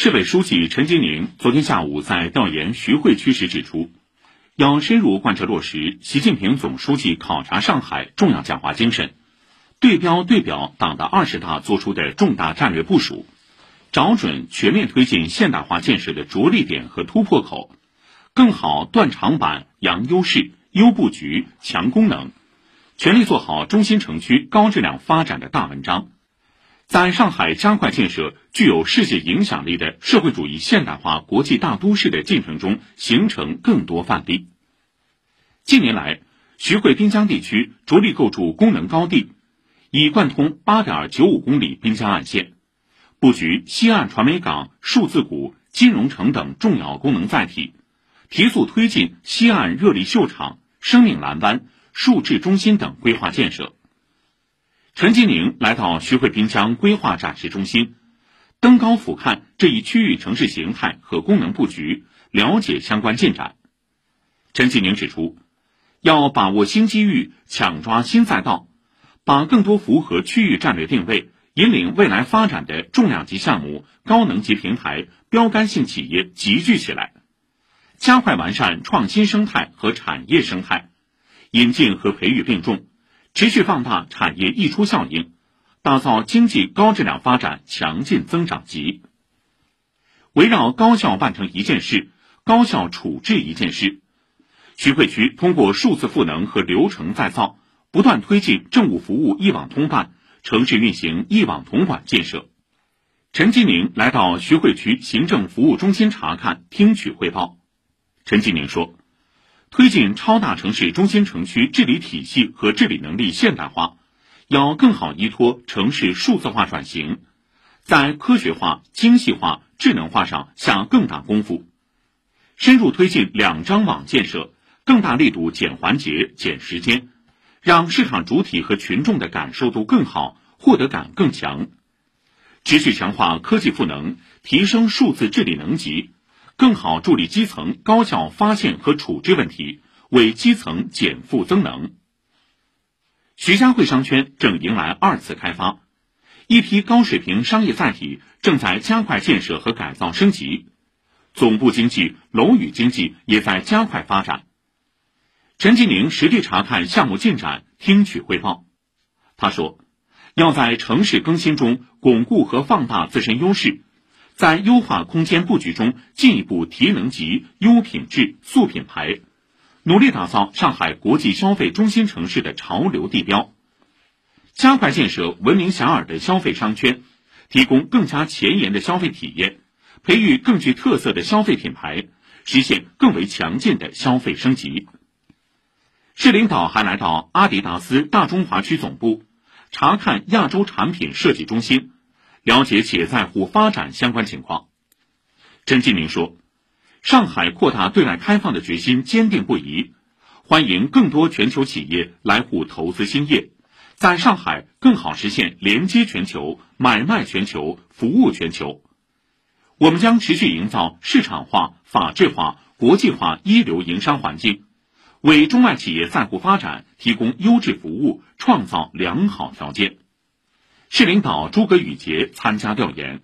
市委书记陈吉宁昨天下午在调研徐汇区时指出，要深入贯彻落实习近平总书记考察上海重要讲话精神，对标对表党的二十大作出的重大战略部署，找准全面推进现代化建设的着力点和突破口，更好断长板、扬优势、优布局、强功能，全力做好中心城区高质量发展的大文章。在上海加快建设具有世界影响力的社会主义现代化国际大都市的进程中形成更多范例。近年来，徐汇滨江地区着力构筑功能高地，已贯通八点九五公里滨江岸线，布局西岸传媒港、数字谷、金融城等重要功能载体，提速推进西岸热力秀场、生命蓝湾、数智中心等规划建设。陈吉宁来到徐汇滨江规划展示中心，登高俯瞰这一区域城市形态和功能布局，了解相关进展。陈吉宁指出，要把握新机遇，抢抓新赛道，把更多符合区域战略定位、引领未来发展的重量级项目、高能级平台、标杆性企业集聚起来，加快完善创新生态和产业生态，引进和培育并重。持续放大产业溢出效应，打造经济高质量发展强劲增长极。围绕高效办成一件事，高效处置一件事，徐汇区通过数字赋能和流程再造，不断推进政务服务一网通办、城市运行一网统管建设。陈吉宁来到徐汇区行政服务中心查看、听取汇报。陈吉宁说。推进超大城市中心城区治理体系和治理能力现代化，要更好依托城市数字化转型，在科学化、精细化、智能化上下更大功夫，深入推进两张网建设，更大力度减环节、减时间，让市场主体和群众的感受度更好，获得感更强，持续强化科技赋能，提升数字治理能级。更好助力基层高效发现和处置问题，为基层减负增能。徐家汇商圈正迎来二次开发，一批高水平商业载体正在加快建设和改造升级，总部经济、楼宇经济也在加快发展。陈吉宁实地查看项目进展，听取汇报。他说：“要在城市更新中巩固和放大自身优势。”在优化空间布局中进一步提能级、优品质、塑品牌，努力打造上海国际消费中心城市的潮流地标，加快建设闻名遐迩的消费商圈，提供更加前沿的消费体验，培育更具特色的消费品牌，实现更为强劲的消费升级。市领导还来到阿迪达斯大中华区总部，查看亚洲产品设计中心。了解企业在沪发展相关情况，陈吉宁说：“上海扩大对外开放的决心坚定不移，欢迎更多全球企业来沪投资兴业，在上海更好实现连接全球、买卖全球、服务全球。我们将持续营造市场化、法治化、国际化一流营商环境，为中外企业在沪发展提供优质服务，创造良好条件。”市领导诸葛宇杰参加调研。